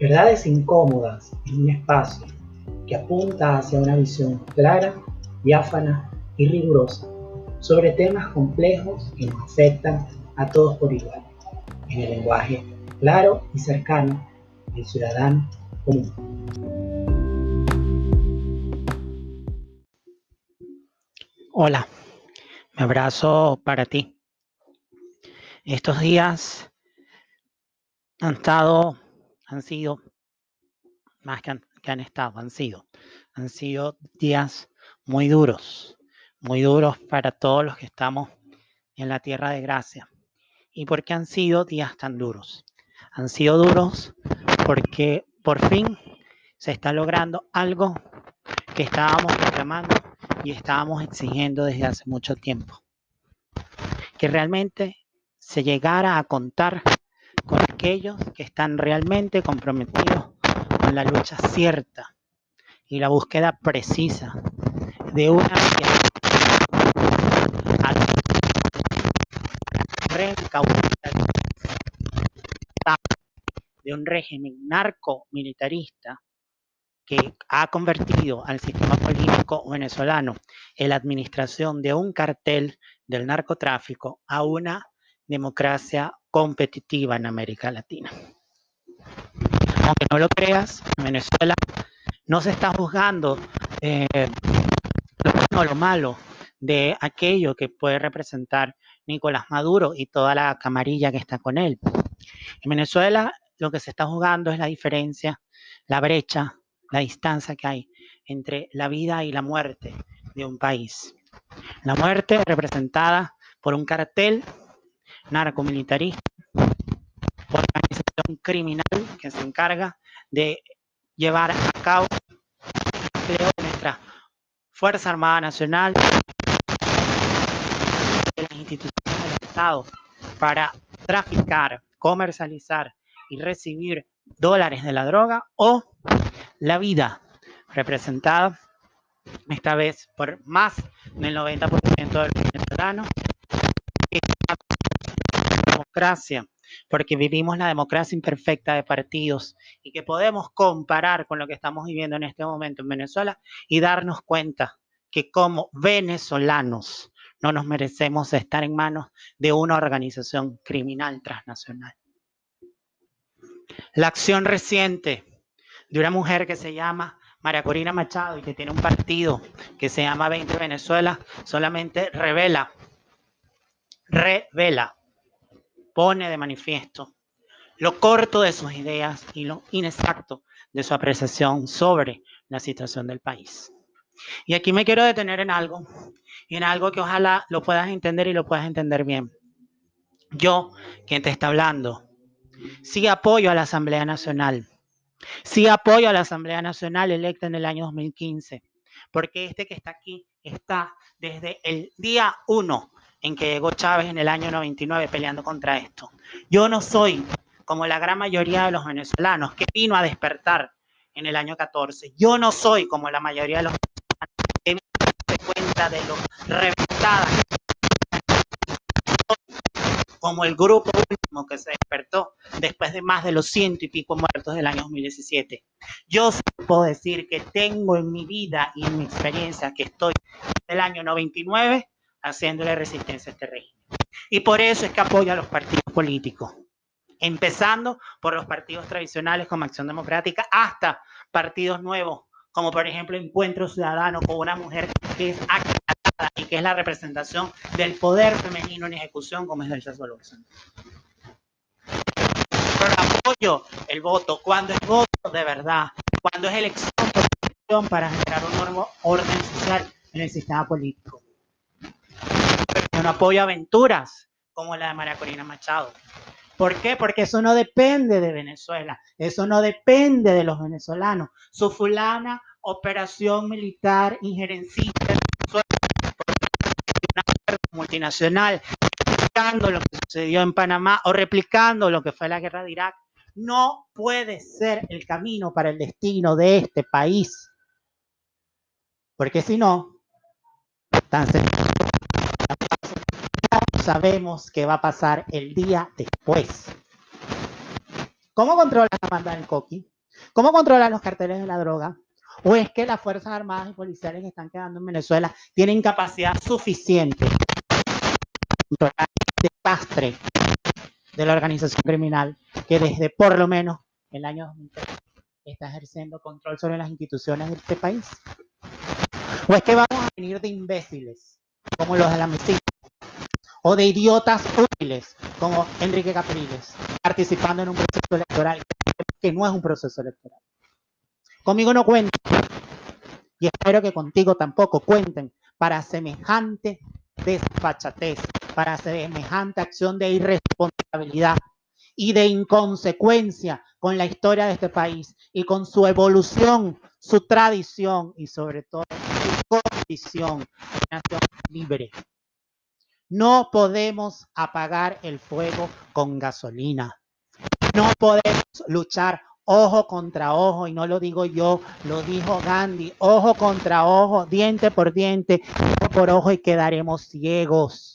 Verdades incómodas en un espacio que apunta hacia una visión clara, diáfana y rigurosa sobre temas complejos que nos afectan a todos por igual, en el lenguaje claro y cercano del ciudadano común. Hola, me abrazo para ti. Estos días han estado, han sido, más que han, estado, han sido, han sido días muy duros, muy duros para todos los que estamos en la tierra de gracia. ¿Y por qué han sido días tan duros? Han sido duros porque por fin se está logrando algo que estábamos reclamando y estábamos exigiendo desde hace mucho tiempo. Que realmente se llegara a contar con aquellos que están realmente comprometidos con la lucha cierta y la búsqueda precisa de una de un régimen narco-militarista que ha convertido al sistema político venezolano en la administración de un cartel del narcotráfico a una democracia competitiva en América Latina. Aunque no lo creas, en Venezuela no se está juzgando eh, lo bueno o lo malo de aquello que puede representar Nicolás Maduro y toda la camarilla que está con él. En Venezuela lo que se está jugando es la diferencia, la brecha la distancia que hay entre la vida y la muerte de un país. La muerte representada por un cartel narcomilitarista, organización criminal que se encarga de llevar a cabo de nuestra Fuerza Armada Nacional, de las instituciones del Estado, para traficar, comercializar y recibir dólares de la droga o la vida representada esta vez por más del 90% de los venezolanos. Democracia, porque vivimos la democracia imperfecta de partidos y que podemos comparar con lo que estamos viviendo en este momento en Venezuela y darnos cuenta que como venezolanos no nos merecemos estar en manos de una organización criminal transnacional. La acción reciente de una mujer que se llama María Corina Machado y que tiene un partido que se llama 20 Venezuela, solamente revela, revela, pone de manifiesto lo corto de sus ideas y lo inexacto de su apreciación sobre la situación del país. Y aquí me quiero detener en algo, en algo que ojalá lo puedas entender y lo puedas entender bien. Yo, quien te está hablando, sí apoyo a la Asamblea Nacional, Sí apoyo a la Asamblea Nacional electa en el año 2015, porque este que está aquí está desde el día uno en que llegó Chávez en el año 99 peleando contra esto. Yo no soy como la gran mayoría de los venezolanos que vino a despertar en el año 14. Yo no soy como la mayoría de los venezolanos que se cuenta de lo reventada como el grupo último que se despertó después de más de los ciento y pico muertos del año 2017. Yo puedo decir que tengo en mi vida y en mi experiencia que estoy del año 99 haciéndole resistencia a este régimen. Y por eso es que apoyo a los partidos políticos, empezando por los partidos tradicionales como Acción Democrática hasta partidos nuevos, como por ejemplo Encuentro Ciudadano con una mujer que es y que es la representación del poder femenino en ejecución, como es el Chas Pero apoyo el voto cuando es voto de verdad, cuando es elección para generar un nuevo orden social en el sistema político. No apoyo aventuras como la de María Corina Machado. ¿Por qué? Porque eso no depende de Venezuela, eso no depende de los venezolanos. Su fulana operación militar injerencista multinacional, replicando lo que sucedió en Panamá o replicando lo que fue la guerra de Irak, no puede ser el camino para el destino de este país. Porque si no, tan sabemos qué va a pasar el día después. ¿Cómo controla la banda del coqui? ¿Cómo controla los carteles de la droga? ¿O es que las Fuerzas Armadas y policiales que están quedando en Venezuela tienen capacidad suficiente para controlar el desastre de la organización criminal que desde por lo menos el año 2003 está ejerciendo control sobre las instituciones de este país? ¿O es que vamos a venir de imbéciles como los de la mesita? ¿O de idiotas útiles como Enrique Capriles participando en un proceso electoral que no es un proceso electoral? Conmigo no cuenten. Y espero que contigo tampoco cuenten para semejante desfachatez, para semejante acción de irresponsabilidad y de inconsecuencia con la historia de este país y con su evolución, su tradición y sobre todo su condición de nación libre. No podemos apagar el fuego con gasolina. No podemos luchar ojo contra ojo, y no lo digo yo, lo dijo Gandhi, ojo contra ojo, diente por diente, ojo por ojo y quedaremos ciegos.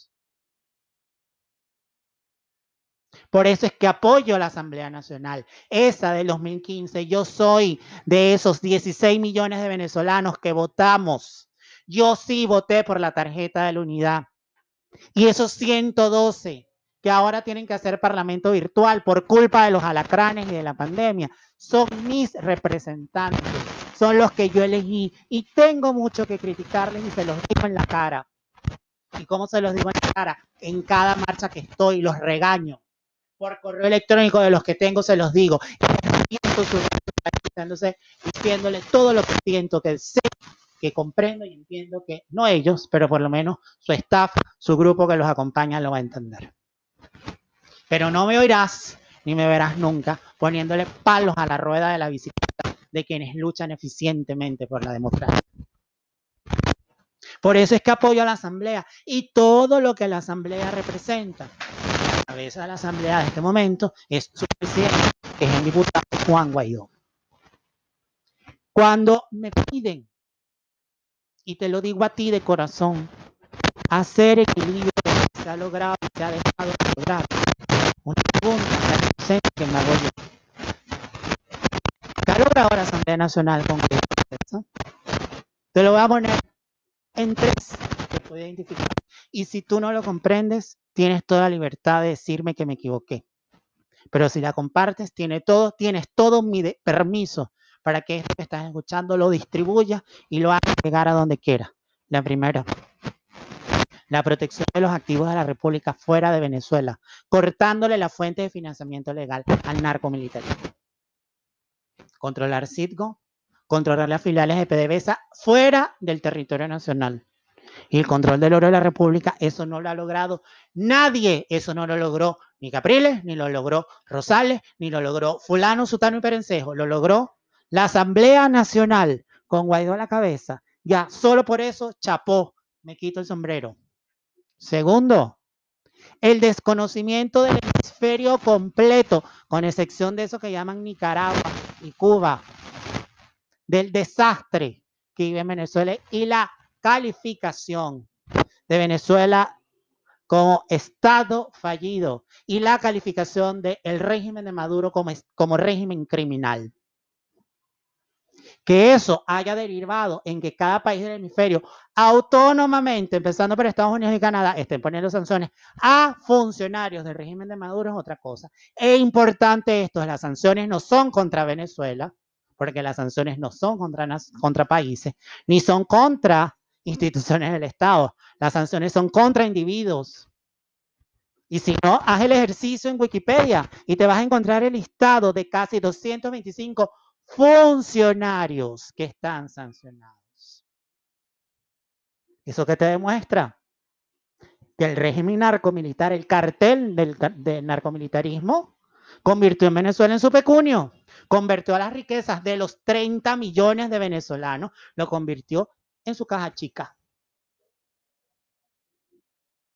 Por eso es que apoyo a la Asamblea Nacional, esa del 2015. Yo soy de esos 16 millones de venezolanos que votamos. Yo sí voté por la tarjeta de la unidad. Y esos 112 que ahora tienen que hacer parlamento virtual por culpa de los alacranes y de la pandemia, son mis representantes, son los que yo elegí y tengo mucho que criticarles y se los digo en la cara. ¿Y cómo se los digo en la cara? En cada marcha que estoy, los regaño. Por correo electrónico de los que tengo se los digo. Y diciéndole todo lo que siento, que sé, que comprendo y entiendo que no ellos, pero por lo menos su staff, su grupo que los acompaña lo va a entender. Pero no me oirás ni me verás nunca poniéndole palos a la rueda de la bicicleta de quienes luchan eficientemente por la democracia. Por eso es que apoyo a la Asamblea y todo lo que la Asamblea representa. La cabeza de la Asamblea de este momento es su presidente, que es el diputado Juan Guaidó. Cuando me piden, y te lo digo a ti de corazón, hacer equilibrio se ha logrado y se ha dejado de lograr. Una pregunta que me hago yo. ¿Qué logra ahora Asamblea Nacional con Te lo voy a poner en tres que. Y si tú no lo comprendes, tienes toda la libertad de decirme que me equivoqué. Pero si la compartes, tiene todo, tienes todo mi permiso para que esto que estás escuchando lo distribuya y lo haga llegar a donde quiera. La primera, la protección de los activos de la República fuera de Venezuela, cortándole la fuente de financiamiento legal al narcomilitarismo. Controlar Citgo, controlar las filiales de PDVSA fuera del territorio nacional. Y el control del oro de la República, eso no lo ha logrado nadie. Eso no lo logró ni Capriles, ni lo logró Rosales, ni lo logró Fulano, Sutano y Perencejo. Lo logró la Asamblea Nacional con Guaidó a la cabeza. Ya, solo por eso, chapó, me quito el sombrero. Segundo, el desconocimiento del hemisferio completo, con excepción de eso que llaman Nicaragua y Cuba, del desastre que vive Venezuela y la calificación de Venezuela como Estado fallido y la calificación del régimen de Maduro como, como régimen criminal que eso haya derivado en que cada país del hemisferio autónomamente, empezando por Estados Unidos y Canadá, estén poniendo sanciones a funcionarios del régimen de Maduro es otra cosa. Es importante esto, las sanciones no son contra Venezuela, porque las sanciones no son contra, contra países, ni son contra instituciones del Estado. Las sanciones son contra individuos. Y si no, haz el ejercicio en Wikipedia y te vas a encontrar el listado de casi 225 funcionarios que están sancionados. ¿Eso qué te demuestra? Que el régimen narcomilitar, el cartel del, narcomilitarismo, convirtió en Venezuela en su pecunio, convirtió a las riquezas de los 30 millones de venezolanos, lo convirtió en su caja chica.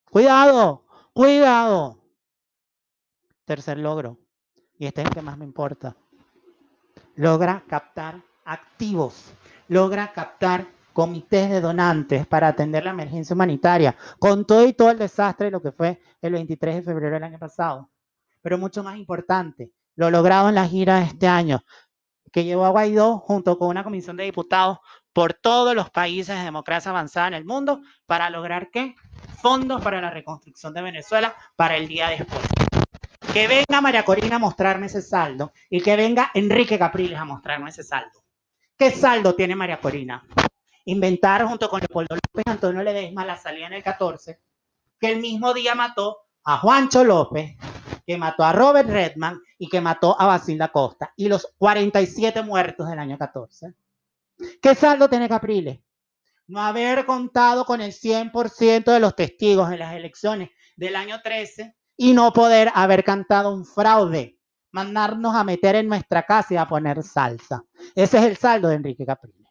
Cuidado, cuidado. Tercer logro, y este es el que más me importa logra captar activos, logra captar comités de donantes para atender la emergencia humanitaria, con todo y todo el desastre de lo que fue el 23 de febrero del año pasado. Pero mucho más importante, lo logrado en la gira de este año, que llevó a Guaidó junto con una comisión de diputados por todos los países de democracia avanzada en el mundo para lograr qué? Fondos para la reconstrucción de Venezuela para el día después. Que venga María Corina a mostrarme ese saldo y que venga Enrique Capriles a mostrarme ese saldo. ¿Qué saldo tiene María Corina? Inventar junto con Leopoldo López Antonio Ledesma la salida en el 14, que el mismo día mató a Juancho López, que mató a Robert Redman y que mató a Basilda Costa y los 47 muertos del año 14. ¿Qué saldo tiene Capriles? No haber contado con el 100% de los testigos en las elecciones del año 13 y no poder haber cantado un fraude, mandarnos a meter en nuestra casa y a poner salsa. Ese es el saldo de Enrique Capriles.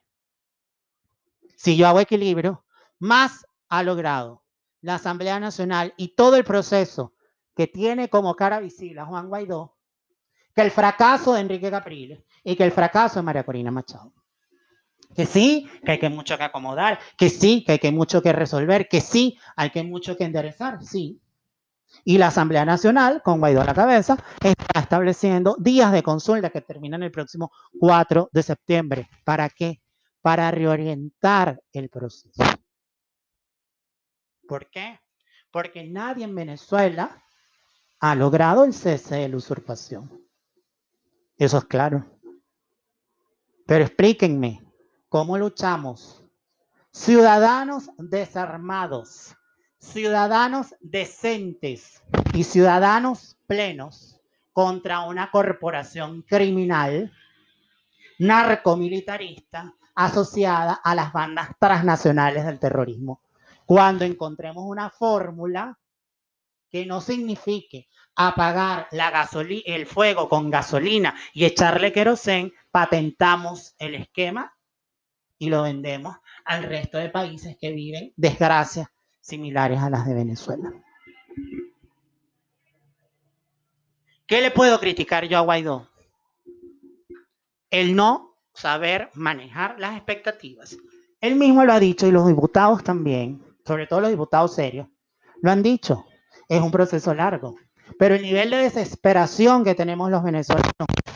Si yo hago equilibrio, más ha logrado la Asamblea Nacional y todo el proceso que tiene como cara visible a Juan Guaidó que el fracaso de Enrique Capriles y que el fracaso de María Corina Machado. Que sí, que hay que mucho que acomodar, que sí, que hay que mucho que resolver, que sí, hay que mucho que enderezar, sí. Y la Asamblea Nacional, con Guaidó a la cabeza, está estableciendo días de consulta que terminan el próximo 4 de septiembre. ¿Para qué? Para reorientar el proceso. ¿Por qué? Porque nadie en Venezuela ha logrado el cese de la usurpación. Eso es claro. Pero explíquenme, ¿cómo luchamos? Ciudadanos desarmados, ciudadanos decentes y ciudadanos plenos contra una corporación criminal narcomilitarista asociada a las bandas transnacionales del terrorismo. Cuando encontremos una fórmula que no signifique apagar la el fuego con gasolina y echarle querosén, patentamos el esquema y lo vendemos al resto de países que viven desgracias similares a las de Venezuela. ¿Qué le puedo criticar yo a Guaidó? El no saber manejar las expectativas. Él mismo lo ha dicho y los diputados también, sobre todo los diputados serios, lo han dicho es un proceso largo. Pero el nivel de desesperación que tenemos los venezolanos,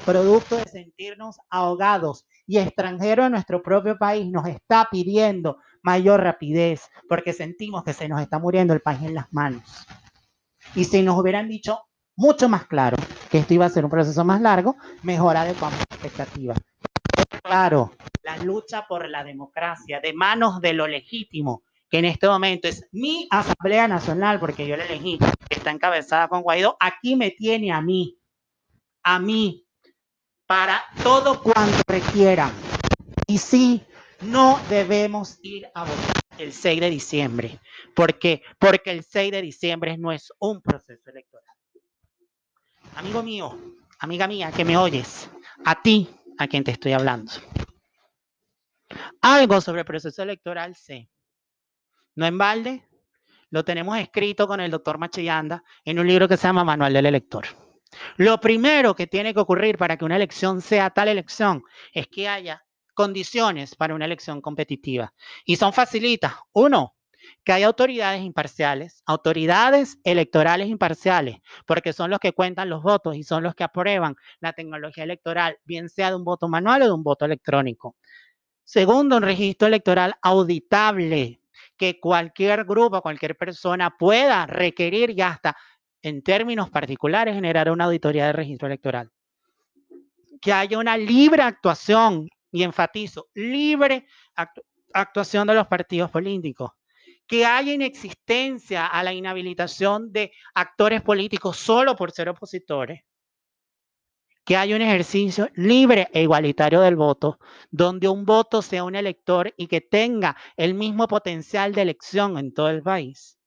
producto de sentirnos ahogados y extranjeros en nuestro propio país, nos está pidiendo mayor rapidez porque sentimos que se nos está muriendo el país en las manos. Y si nos hubieran dicho mucho más claro que esto iba a ser un proceso más largo, mejor adecuamos expectativas. Claro, la lucha por la democracia de manos de lo legítimo que en este momento es mi Asamblea Nacional, porque yo la elegí, está encabezada con Guaidó, aquí me tiene a mí, a mí, para todo cuanto requieran. Y sí, no debemos ir a votar el 6 de diciembre. ¿Por qué? Porque el 6 de diciembre no es un proceso electoral. Amigo mío, amiga mía, que me oyes, a ti, a quien te estoy hablando. Algo sobre el proceso electoral sé. No en balde, lo tenemos escrito con el doctor Machillanda en un libro que se llama Manual del Elector. Lo primero que tiene que ocurrir para que una elección sea tal elección es que haya condiciones para una elección competitiva. Y son facilitas. Uno, que haya autoridades imparciales, autoridades electorales imparciales, porque son los que cuentan los votos y son los que aprueban la tecnología electoral, bien sea de un voto manual o de un voto electrónico. Segundo, un registro electoral auditable, que cualquier grupo, cualquier persona pueda requerir y hasta en términos particulares generar una auditoría de registro electoral. Que haya una libre actuación, y enfatizo, libre actuación de los partidos políticos. Que haya inexistencia a la inhabilitación de actores políticos solo por ser opositores que haya un ejercicio libre e igualitario del voto, donde un voto sea un elector y que tenga el mismo potencial de elección en todo el país,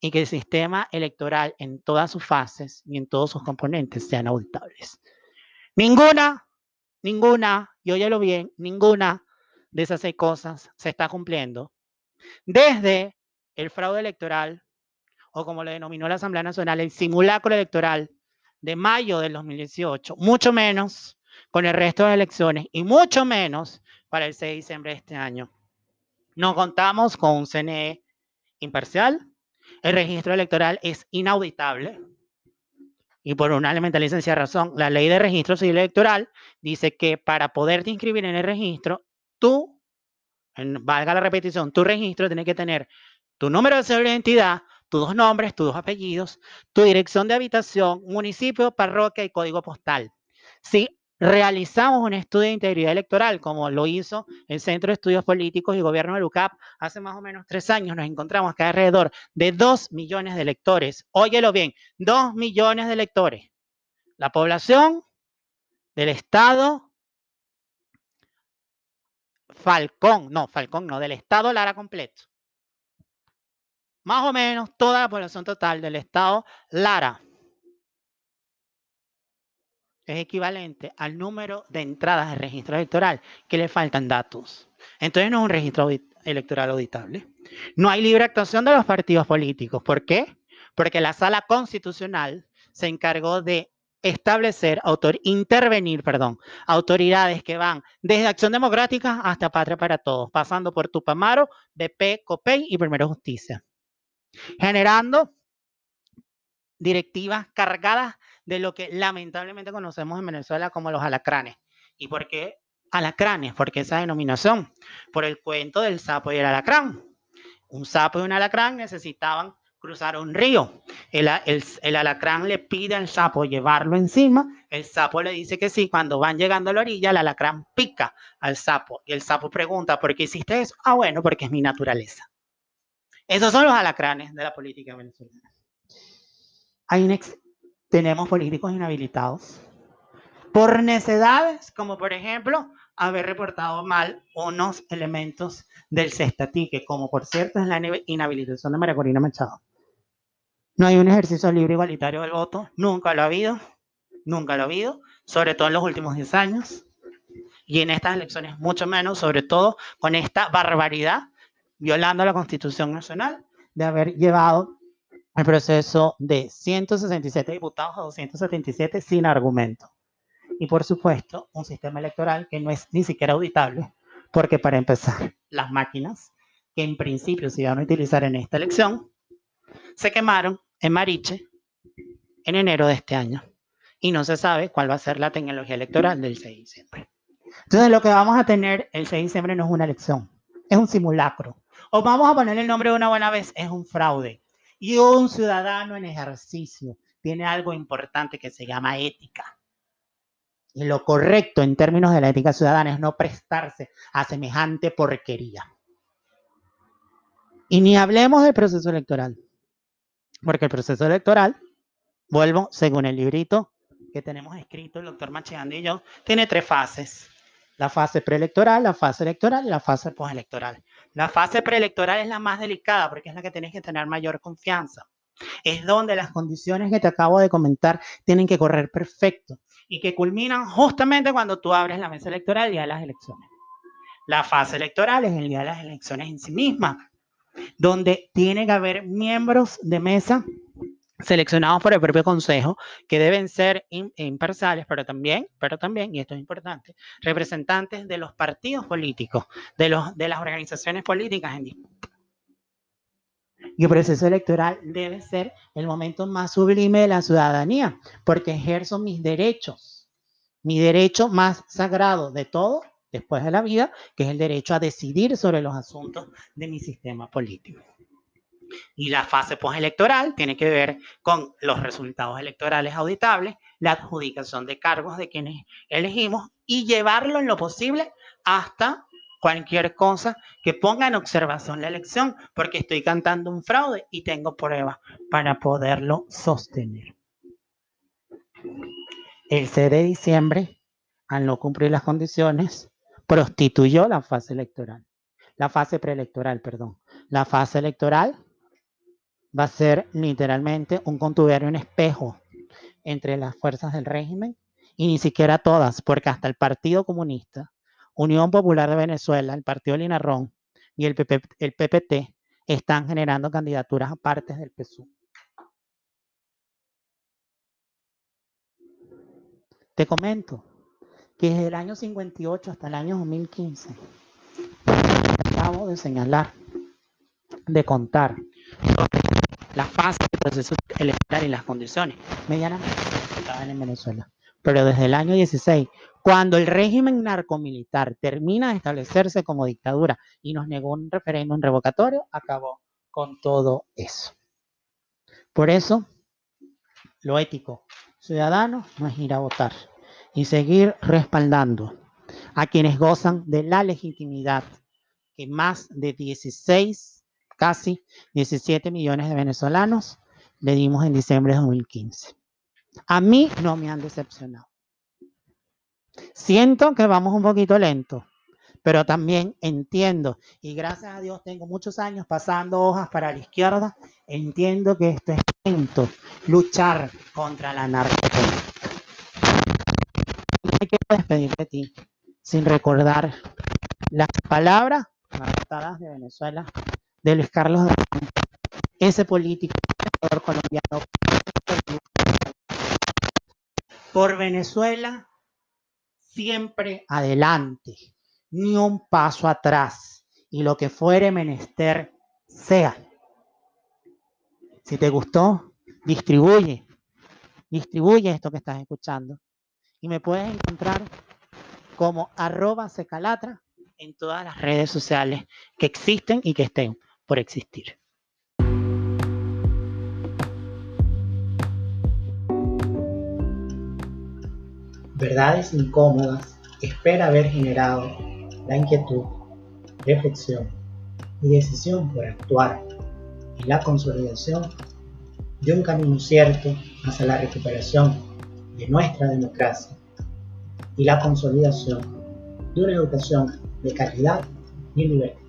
y que el sistema electoral en todas sus fases y en todos sus componentes sean auditables. Ninguna, ninguna, y óyelo bien, ninguna de esas seis cosas se está cumpliendo. Desde el fraude electoral, o como lo denominó la Asamblea Nacional, el simulacro electoral de mayo del 2018, mucho menos con el resto de elecciones y mucho menos para el 6 de diciembre de este año. No contamos con un CNE imparcial, el registro electoral es inauditable y por una elemental licencia razón, la ley de registro civil electoral dice que para poderte inscribir en el registro, tú, valga la repetición, tu registro tiene que tener tu número de identidad, tus dos nombres, tus dos apellidos, tu dirección de habitación, municipio, parroquia y código postal. Si realizamos un estudio de integridad electoral, como lo hizo el Centro de Estudios Políticos y Gobierno del UCAP hace más o menos tres años, nos encontramos que hay alrededor de dos millones de electores. Óyelo bien, dos millones de electores. La población del Estado Falcón, no, Falcón no, del Estado Lara completo. Más o menos toda la población total del Estado Lara es equivalente al número de entradas de registro electoral que le faltan datos. Entonces no es un registro electoral auditable. No hay libre actuación de los partidos políticos. ¿Por qué? Porque la sala constitucional se encargó de establecer, autor, intervenir, perdón, autoridades que van desde Acción Democrática hasta Patria para Todos, pasando por Tupamaro, BP, COPEI y Primero Justicia, generando directivas cargadas de lo que lamentablemente conocemos en Venezuela como los alacranes. ¿Y por qué alacranes? Porque esa denominación, por el cuento del sapo y el alacrán. Un sapo y un alacrán necesitaban cruzar un río. El, el, alacrán le pide al sapo llevarlo encima, el sapo le dice que sí, cuando van llegando a la orilla, el alacrán pica al sapo y el sapo pregunta, ¿por qué hiciste eso? Ah, bueno, porque es mi naturaleza. Esos son los alacranes de la política venezolana. Hay un, tenemos políticos inhabilitados por necedades, como por ejemplo haber reportado mal unos elementos del cestatique, como por cierto es la inhabilitación de María Corina Machado. No hay un ejercicio libre igualitario del voto, nunca lo ha habido, nunca lo ha habido, sobre todo en los últimos 10 años, y en estas elecciones mucho menos, sobre todo con esta barbaridad, violando la Constitución Nacional, de haber llevado el proceso de 167 diputados a 277 sin argumento. Y por supuesto, un sistema electoral que no es ni siquiera auditable, porque para empezar, las máquinas que en principio se iban a utilizar en esta elección, se quemaron en Mariche en enero de este año. Y no se sabe cuál va a ser la tecnología electoral del 6 de diciembre. Entonces, lo que vamos a tener el 6 de diciembre no es una elección, es un simulacro. O vamos a poner el nombre de una buena vez, es un fraude. Y un ciudadano en ejercicio tiene algo importante que se llama ética. Y lo correcto en términos de la ética ciudadana es no prestarse a semejante porquería. Y ni hablemos del proceso electoral, porque el proceso electoral, vuelvo, según el librito que tenemos escrito, el doctor Machigandi y yo, tiene tres fases. La fase preelectoral, la fase electoral y la fase postelectoral. La fase preelectoral es la más delicada porque es la que tienes que tener mayor confianza. Es donde las condiciones que te acabo de comentar tienen que correr perfecto y que culminan justamente cuando tú abres la mesa electoral el día las elecciones. La fase electoral es el día de las elecciones en sí misma, donde tiene que haber miembros de mesa seleccionados por el propio consejo, que deben ser imparciales, pero también, pero también, y esto es importante, representantes de los partidos políticos, de, los, de las organizaciones políticas en. Y el proceso electoral debe ser el momento más sublime de la ciudadanía, porque ejerzo mis derechos, mi derecho más sagrado de todo después de la vida, que es el derecho a decidir sobre los asuntos de mi sistema político. Y la fase postelectoral tiene que ver con los resultados electorales auditables, la adjudicación de cargos de quienes elegimos y llevarlo en lo posible hasta cualquier cosa que ponga en observación la elección, porque estoy cantando un fraude y tengo pruebas para poderlo sostener. El 6 de diciembre, al no cumplir las condiciones, prostituyó la fase electoral, la fase preelectoral, perdón. La fase electoral va a ser literalmente un contubernio, un espejo entre las fuerzas del régimen y ni siquiera todas, porque hasta el Partido Comunista, Unión Popular de Venezuela, el Partido Linarrón y el, el PPT están generando candidaturas aparte del PSU. Te comento que desde el año 58 hasta el año 2015, acabo de señalar, de contar la fase del proceso electoral y las condiciones medianamente estaban en Venezuela. Pero desde el año 16, cuando el régimen narcomilitar termina de establecerse como dictadura y nos negó un referéndum revocatorio, acabó con todo eso. Por eso, lo ético ciudadano no es ir a votar y seguir respaldando a quienes gozan de la legitimidad que más de 16, casi 17 millones de venezolanos le dimos en diciembre de 2015. A mí no me han decepcionado. Siento que vamos un poquito lento, pero también entiendo, y gracias a Dios tengo muchos años pasando hojas para la izquierda, entiendo que esto es lento, luchar contra la narcotráfico. Me quiero despedir de ti sin recordar las palabras marcadas de Venezuela de Luis Carlos de ese político colombiano por Venezuela siempre adelante, ni un paso atrás, y lo que fuere menester sea. Si te gustó, distribuye, distribuye esto que estás escuchando. Y me puedes encontrar como arroba secalatra en todas las redes sociales que existen y que estén por existir. Verdades incómodas espera haber generado la inquietud, reflexión y decisión por actuar en la consolidación de un camino cierto hacia la recuperación de nuestra democracia y la consolidación de una educación de calidad y libertad.